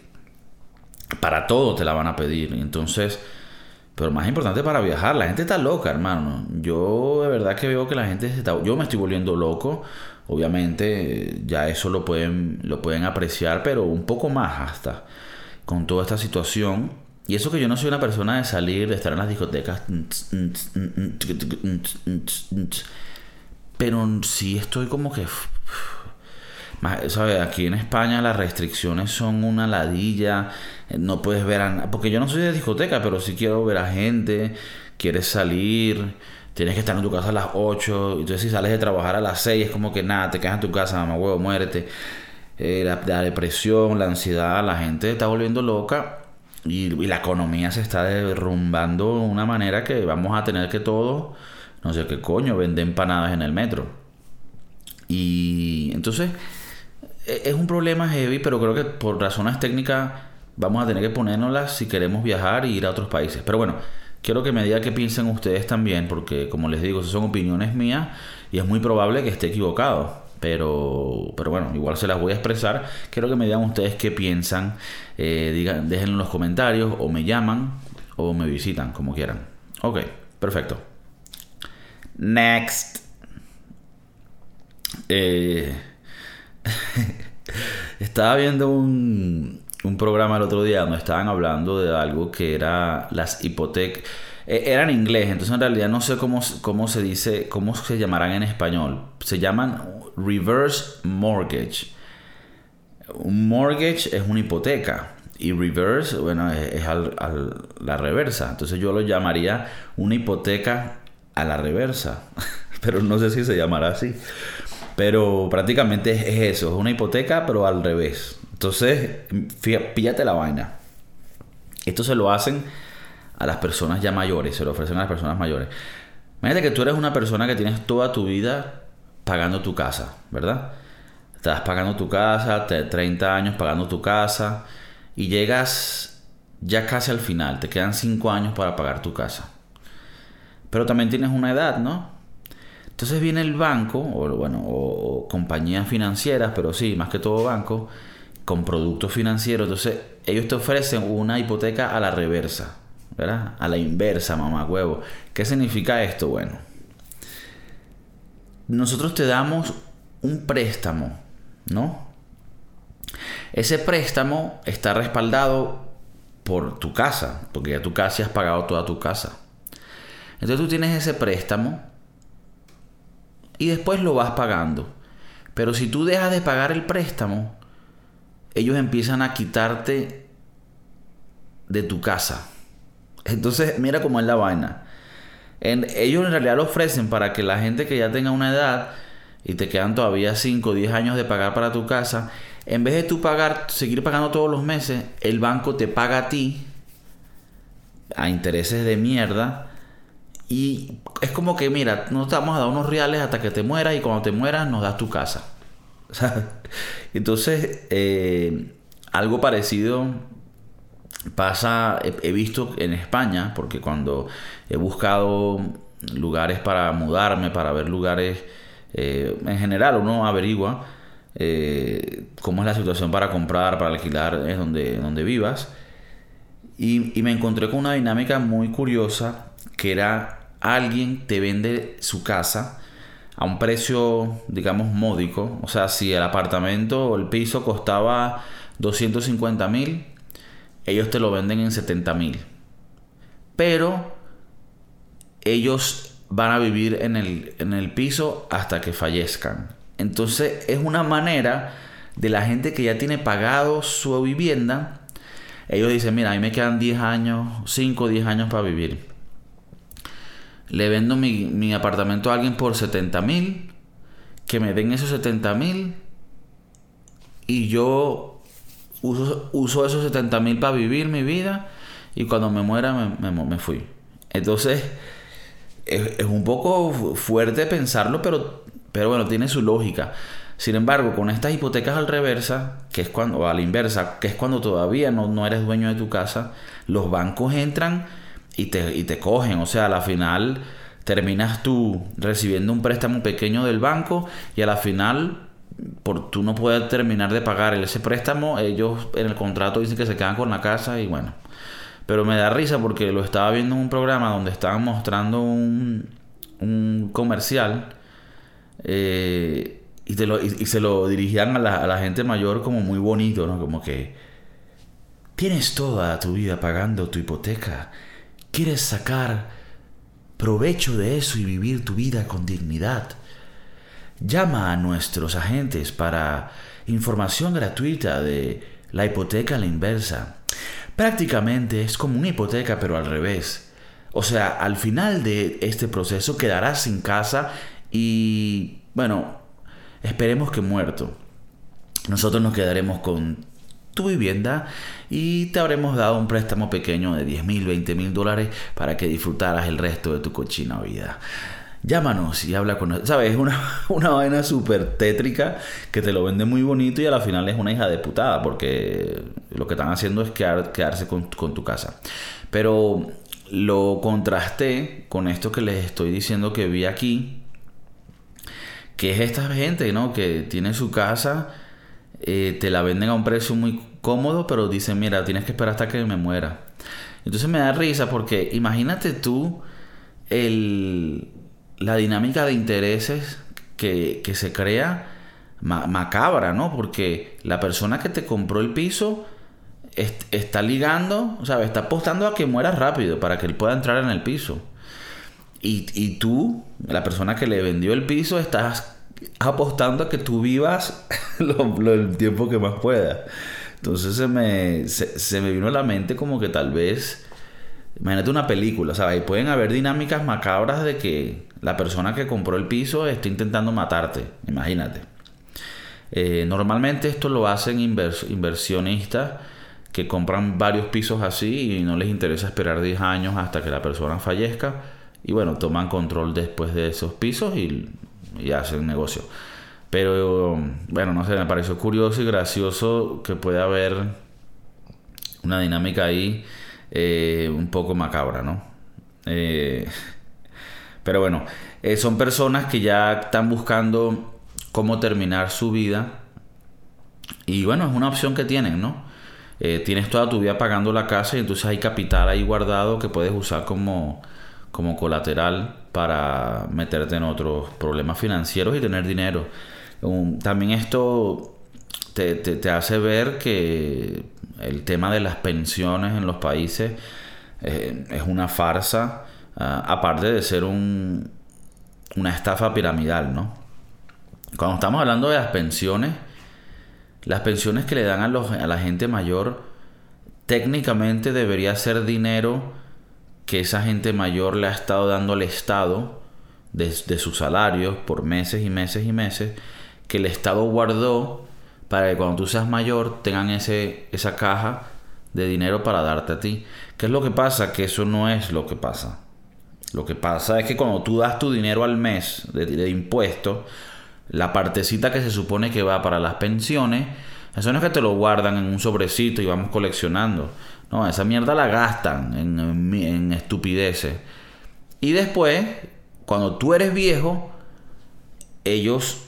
Para todo te la van a pedir. Entonces, pero más importante para viajar, la gente está loca, hermano. Yo de verdad que veo que la gente está, yo me estoy volviendo loco. Obviamente ya eso lo pueden lo pueden apreciar, pero un poco más hasta con toda esta situación. Y eso que yo no soy una persona de salir, de estar en las discotecas pero sí estoy como que... ¿Sabes? Aquí en España las restricciones son una ladilla. Eh, no puedes ver a... Porque yo no soy de discoteca, pero sí quiero ver a gente. Quieres salir. Tienes que estar en tu casa a las 8. Entonces si sales de trabajar a las 6 es como que nada, te quedas en tu casa, mamá huevo, muérete. Eh, la, depresión, la ansiedad, la gente está volviendo loca. Y, y la economía se está derrumbando de una manera que vamos a tener que todos no sé qué coño, vende empanadas en el metro. Y entonces e, es un problema heavy, pero creo que por razones técnicas vamos a tener que ponérnoslas si queremos viajar y ir a otros países. Pero bueno, quiero que me digan qué piensen ustedes también, porque como les digo, son opiniones mías y es muy probable que esté equivocado. Pero, pero bueno, igual se las voy a expresar. Quiero que me digan ustedes qué piensan. Eh, digan, déjenlo en los comentarios o me llaman o me visitan, como quieran. Ok, perfecto. Next. Eh, estaba viendo un, un, programa el otro día donde estaban hablando de algo que era las hipotecas. Eh, era en inglés, entonces en realidad no sé cómo, cómo se dice, cómo se llamarán en español. Se llaman reverse mortgage. Un mortgage es una hipoteca. Y reverse, bueno, es, la reversa. Entonces yo lo llamaría una hipoteca a la reversa. pero no sé si se llamará así. Pero prácticamente es, eso, es una hipoteca pero al revés. Entonces, fíjate la vaina. Esto se lo hacen a las personas ya mayores, se lo ofrecen a las personas mayores. Imagínate que tú eres una persona que tienes toda tu vida pagando tu casa, ¿verdad? Estás pagando tu casa, 30 años pagando tu casa y llegas ya casi al final, te quedan 5 años para pagar tu casa pero también tienes una edad, ¿no? Entonces viene el banco, o bueno, o, compañías financieras, pero sí, más que todo banco, con productos financieros. Entonces, ellos te ofrecen una hipoteca a la reversa, ¿verdad? A la inversa, mamá huevo. ¿Qué significa esto? Bueno, nosotros te damos un préstamo, ¿no? Ese préstamo está respaldado por tu casa, porque ya tú casi has pagado toda tu casa. Entonces tú tienes ese préstamo y después lo vas pagando. Pero si tú dejas de pagar el préstamo, ellos empiezan a quitarte de tu casa. Entonces, mira cómo es la vaina. En, ellos en realidad lo ofrecen para que la gente que ya tenga una edad y te quedan todavía 5 o 10 años de pagar para tu casa, en vez de tú pagar, seguir pagando todos los meses, el banco te paga a ti a intereses de mierda. Y es como que, mira, no te vamos a dar unos reales hasta que te mueras y cuando te mueras nos das tu casa. Entonces, eh, algo parecido pasa, he, visto en España, porque cuando he buscado lugares para mudarme, para ver lugares, eh, en general uno averigua eh, cómo es la situación para comprar, para alquilar, es donde, donde vivas. Y, y me encontré con una dinámica muy curiosa, que era alguien te vende su casa a un precio, digamos, módico. O sea, si el apartamento o el piso costaba 250 mil, ellos te lo venden en 70 mil. Pero ellos van a vivir en el, en el piso hasta que fallezcan. Entonces es una manera de la gente que ya tiene pagado su vivienda. Ellos dicen, mira, a mí me quedan 10 años, 5 o 10 años para vivir. Le vendo mi, mi apartamento a alguien por 70 mil. Que me den esos 70 mil. Y yo uso, esos 70 mil para vivir mi vida y cuando me muera me, me, fui. Entonces, es, un poco fuerte pensarlo, pero, pero bueno, tiene su lógica. Sin embargo, con estas hipotecas al reversa, que es cuando, o a la inversa, que es cuando todavía no, no eres dueño de tu casa, los bancos entran y te, y te cogen. O sea, a la final terminas tú recibiendo un préstamo pequeño del banco y a la final por tú no puedes terminar de pagar ese préstamo, ellos en el contrato dicen que se quedan con la casa y bueno. Pero me da risa porque lo estaba viendo en un programa donde estaban mostrando un, un comercial eh, y, te lo, y, se lo dirigían a la, a la, gente mayor como muy bonito, ¿no? Como que tienes toda tu vida pagando tu hipoteca, quieres sacar provecho de eso y vivir tu vida con dignidad Llama a nuestros agentes para información gratuita de la hipoteca a la inversa. Prácticamente es como una hipoteca pero al revés. O sea, al final de este proceso quedarás sin casa y, bueno, esperemos que muerto. Nosotros nos quedaremos con tu vivienda y te habremos dado un préstamo pequeño de 10 mil, 20 mil dólares para que disfrutaras el resto de tu cochina vida llámanos y habla con nosotros. ¿Sabes? Es una, una vaina súper tétrica que te lo vende muy bonito y a la final es una hija de putada porque lo que están haciendo es quedarse con, tu casa. Pero lo contrasté con esto que les estoy diciendo que vi aquí, que es esta gente, ¿no? Que tiene su casa, eh, te la venden a un precio muy cómodo, pero dicen, mira, tienes que esperar hasta que me muera. Entonces me da risa porque imagínate tú el la dinámica de intereses que, se crea macabra, ¿no? Porque la persona que te compró el piso está ligando, o sea, está apostando a que mueras rápido para que él pueda entrar en el piso. Y, tú, la persona que le vendió el piso, estás apostando a que tú vivas el tiempo que más puedas. Entonces se me, se me vino a la mente como que tal vez Imagínate una película, ¿sabes? Y pueden haber dinámicas macabras de que la persona que compró el piso está intentando matarte. Imagínate. Eh, normalmente esto lo hacen inversionistas que compran varios pisos así y no les interesa esperar 10 años hasta que la persona fallezca. Y bueno, toman control después de esos pisos y, y hacen negocio. Pero bueno, no sé, me pareció curioso y gracioso que pueda haber una dinámica ahí eh, un poco macabra, ¿no? Eh, pero bueno, eh, son personas que ya están buscando cómo terminar su vida. Y bueno, es una opción que tienen, ¿no? tienes toda tu vida pagando la casa y entonces hay capital ahí guardado que puedes usar como, como colateral para meterte en otros problemas financieros y tener dinero. también esto te, hace ver que el tema de las pensiones en los países eh, es una farsa, ah, aparte de ser un, una estafa piramidal, ¿no? Cuando estamos hablando de las pensiones, las pensiones que le dan a la gente mayor técnicamente debería ser dinero que esa gente mayor le ha estado dando al Estado de, sus salarios por meses y meses y meses, que el Estado guardó para que cuando tú seas mayor tengan ese, esa caja de dinero para darte a ti. ¿Qué es lo que pasa? Que eso no es lo que pasa. Lo que pasa es que cuando tú das tu dinero al mes de, de impuestos, la partecita que se supone que va para las pensiones, eso no es que te lo guardan en un sobrecito y vamos coleccionando. No, esa mierda la gastan en, en estupideces. Y después, cuando tú eres viejo, ellos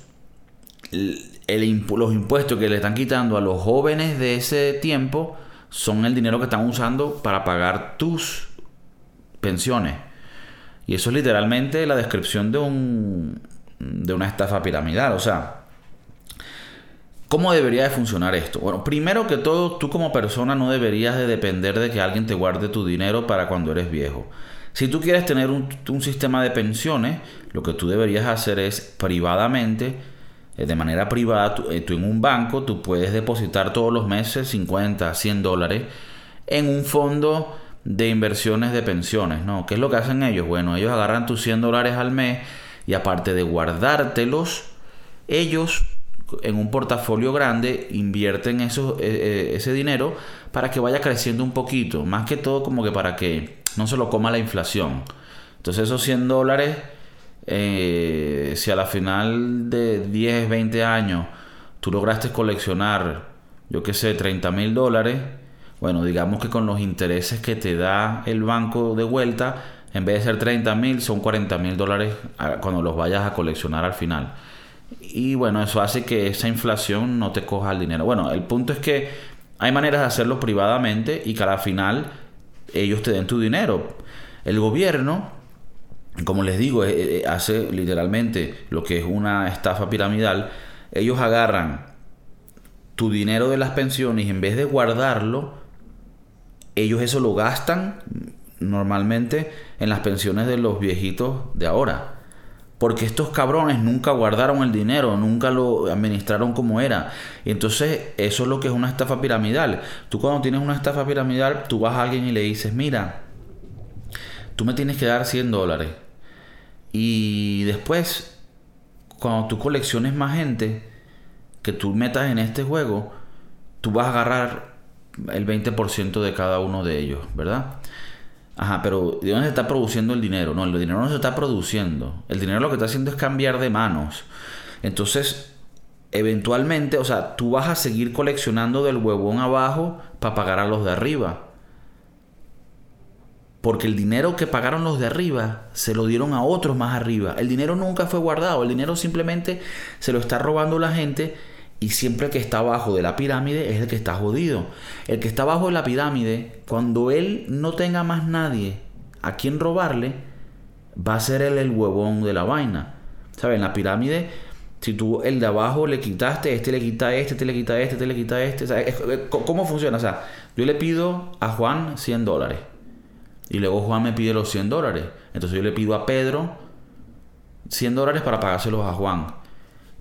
los impuestos que le están quitando a los jóvenes de ese tiempo son el dinero que están usando para pagar tus pensiones. Y eso es literalmente la descripción de un de una estafa piramidal, o sea, ¿cómo debería de funcionar esto? Bueno, primero que todo, tú como persona no deberías de depender de que alguien te guarde tu dinero para cuando eres viejo. Si tú quieres tener un, sistema de pensiones, lo que tú deberías hacer es privadamente eh, de manera privada, eh, tú, en un banco, tú puedes depositar todos los meses 50, 100 dólares en un fondo de inversiones de pensiones, ¿no? ¿Qué es lo que hacen ellos? Bueno, ellos agarran tus 100 dólares al mes y aparte de guardártelos, ellos en un portafolio grande invierten eso, eh, ese dinero para que vaya creciendo un poquito, más que todo como que para que no se lo coma la inflación. Entonces esos 100 dólares eh, si a la final de 10, 20 años tú lograste coleccionar, yo qué sé, 30 mil dólares, bueno, digamos que con los intereses que te da el banco de vuelta, en vez de ser 30 mil, son 40 mil dólares cuando los vayas a coleccionar al final. Y bueno, eso hace que esa inflación no te coja el dinero. Bueno, el punto es que hay maneras de hacerlo privadamente y que al final ellos te den tu dinero. El gobierno como les digo, eh, eh, hace literalmente lo que es una estafa piramidal. Ellos agarran tu dinero de las pensiones y en vez de guardarlo, ellos eso lo gastan normalmente en las pensiones de los viejitos de ahora. Porque estos cabrones nunca guardaron el dinero, nunca lo administraron como era. Y entonces eso es lo que es una estafa piramidal. Tú cuando tienes una estafa piramidal, tú vas a alguien y le dices, mira, tú me tienes que dar 100 dólares. Y después, cuando tú colecciones más gente que tú metas en este juego, tú vas a agarrar el 20% de cada uno de ellos, ¿verdad? Ajá, pero ¿de dónde se está produciendo el dinero? No, el dinero no se está produciendo. El dinero lo que está haciendo es cambiar de manos. Entonces, eventualmente, o sea, tú vas a seguir coleccionando del huevón abajo para pagar a los de arriba. Porque el dinero que pagaron los de arriba se lo dieron a otros más arriba. El dinero nunca fue guardado. El dinero simplemente se lo está robando la gente. Y siempre que está abajo de la pirámide es el que está jodido. El que está abajo de la pirámide, cuando él no tenga más nadie a quien robarle, va a ser él el huevón de la vaina. ¿Sabes? En la pirámide, si tú el de abajo le quitaste, este le quita este, este le quita este, este le quita este. ¿Cómo funciona? O sea, yo le pido a Juan 100 dólares. Y luego Juan me pide los 100 dólares. Entonces yo le pido a Pedro 100 dólares para pagárselos a Juan.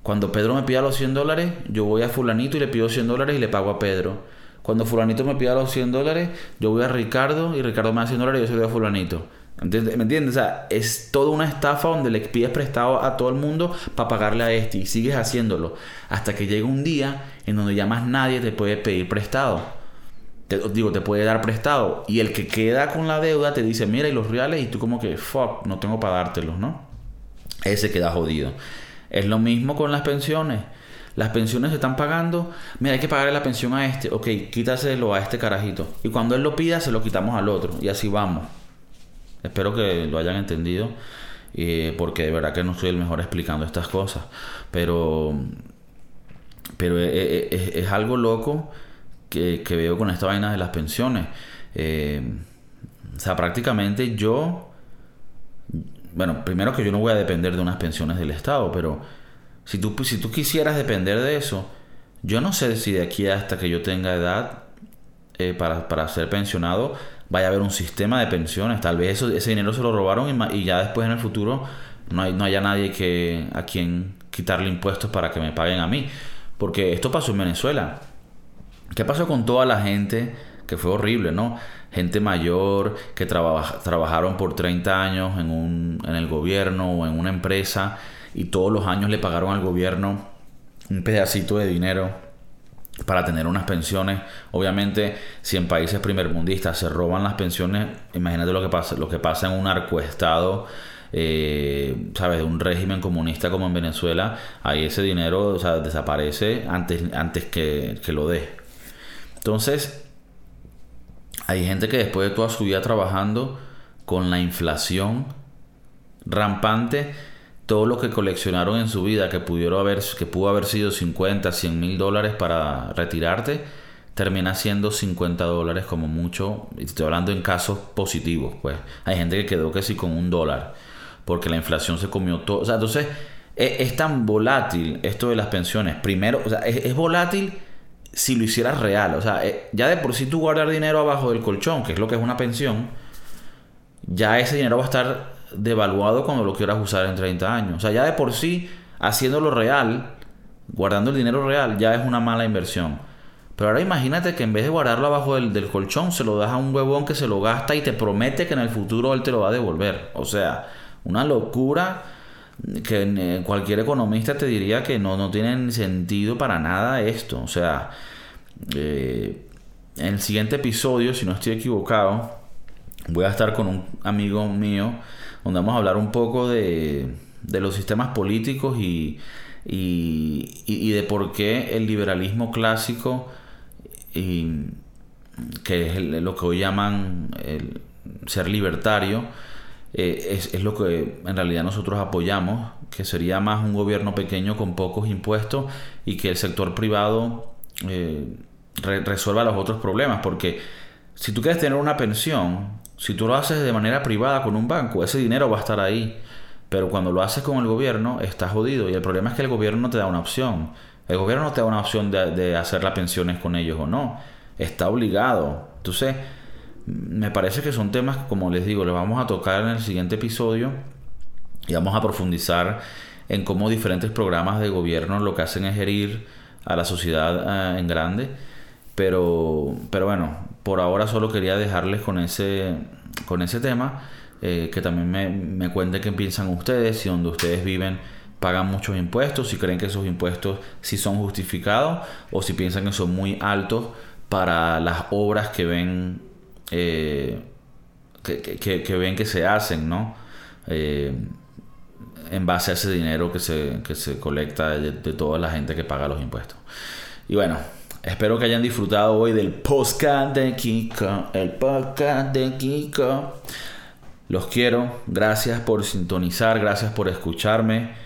Cuando Pedro me pida los 100 dólares, yo voy a fulanito y le pido 100 dólares y le pago a Pedro. Cuando fulanito me pida los 100 dólares, yo voy a Ricardo y Ricardo me da 100 dólares y yo se lo doy a fulanito. ¿Me entiendes? O sea, es toda una estafa donde le pides prestado a todo el mundo para pagarle a este y sigues haciéndolo hasta que llega un día en donde ya más nadie te puede pedir prestado te, digo, te puede dar prestado. Y el que queda con la deuda te dice, mira, y los reales, y tú como que, fuck, no tengo para dártelos, ¿no? Ese queda jodido. Es lo mismo con las pensiones. Las pensiones se están pagando. Mira, hay que pagarle la pensión a este. Ok, quítaselo a este carajito. Y cuando él lo pida, se lo quitamos al otro. Y así vamos. Espero que lo hayan entendido. porque de verdad que no soy el mejor explicando estas cosas. Pero, pero es algo loco que, veo con esta vaina de las pensiones. Eh, o sea, prácticamente yo, bueno, primero que yo no voy a depender de unas pensiones del Estado, pero si tú, si tú quisieras depender de eso, yo no sé si de aquí hasta que yo tenga edad eh, para, ser pensionado vaya a haber un sistema de pensiones. Tal vez eso, ese dinero se lo robaron y, ya después en el futuro no, hay, no haya nadie que, a quien quitarle impuestos para que me paguen a mí. Porque esto pasó en Venezuela. ¿Qué pasó con toda la gente que fue horrible, ¿no? Gente mayor que trabajaron por 30 años en, un, en el gobierno o en una empresa y todos los años le pagaron al gobierno un pedacito de dinero para tener unas pensiones. Obviamente, si en países primermundistas se roban las pensiones, imagínate lo que pasa, lo que pasa en un arcoestado, eh, ¿sabes? De un régimen comunista como en Venezuela, ahí ese dinero desaparece antes, antes que, que lo dé. Entonces, hay gente que después de toda su vida trabajando con la inflación rampante, todo lo que coleccionaron en su vida, que, pudieron haber, que pudo haber sido 50, 100 mil dólares para retirarte, termina siendo 50 dólares como mucho. Y estoy hablando en casos positivos, pues. Hay gente que quedó casi con un dólar, porque la inflación se comió todo. O sea, entonces e, es, tan volátil esto de las pensiones. Primero, o sea, es, volátil si lo hicieras real. O sea, eh, ya de por sí tú guardar dinero abajo del colchón, que es lo que es una pensión, ya ese dinero va a estar devaluado cuando lo quieras usar en 30 años. O sea, ya de por sí, haciéndolo real, guardando el dinero real, ya es una mala inversión. Pero ahora imagínate que en vez de guardarlo abajo del, colchón, se lo das a un huevón que se lo gasta y te promete que en el futuro él te lo va a devolver. O sea, una locura que eh, cualquier economista te diría que no, no tiene sentido para nada esto. O sea, eh, en el siguiente episodio, si no estoy equivocado, voy a estar con un amigo mío donde vamos a hablar un poco de, los sistemas políticos y, y, de por qué el liberalismo clásico, y, que es lo que hoy llaman ser libertario, eh, es, lo que en realidad nosotros apoyamos, que sería más un gobierno pequeño con pocos impuestos y que el sector privado eh, resuelva los otros problemas, porque si tú quieres tener una pensión, si tú lo haces de manera privada con un banco, ese dinero va a estar ahí. Pero cuando lo haces con el gobierno, estás jodido. Y el problema es que el gobierno no te da una opción. El gobierno no te da una opción de, hacer las pensiones con ellos o no. Está obligado. Entonces, me parece que son temas que, como les digo, les vamos a tocar en el siguiente episodio. Y vamos a profundizar en cómo diferentes programas de gobierno lo que hacen es herir a la sociedad eh, en grande. Pero, pero bueno, por ahora solo quería dejarles con ese, con ese tema. Eh, que también me, me cuenten qué piensan ustedes, si donde ustedes viven pagan muchos impuestos, si creen que esos impuestos sí son justificados o si piensan que son muy altos para las obras que ven eh, que, ven que se hacen, ¿no? Eh, en base a ese dinero que se, que se colecta de, de toda la gente que paga los impuestos. Y bueno, Espero que hayan disfrutado hoy del podcast de Kiko. El podcast de Kiko. Los quiero. Gracias por sintonizar. Gracias por escucharme.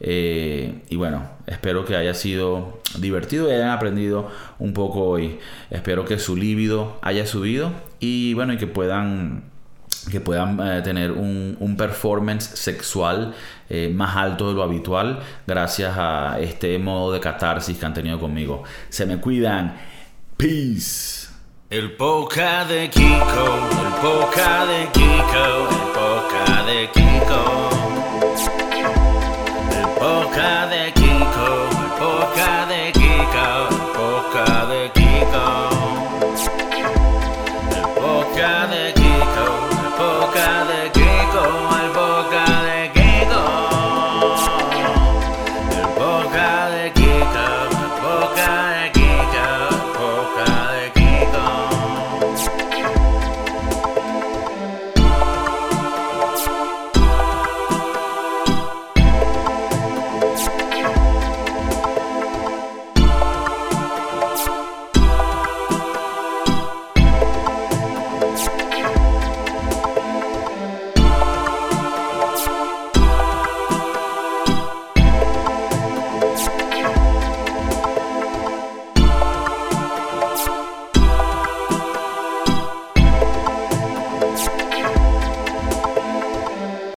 Eh, y bueno, espero que haya sido divertido y hayan aprendido un poco hoy. Espero que su líbido haya subido. Y bueno, que puedan que puedan eh, tener un, un, performance sexual eh, más alto de lo habitual gracias a este modo de catarsis que han tenido conmigo. Se me cuidan. Peace. El poca de Kiko, el poca de Kiko, el poca de Kiko.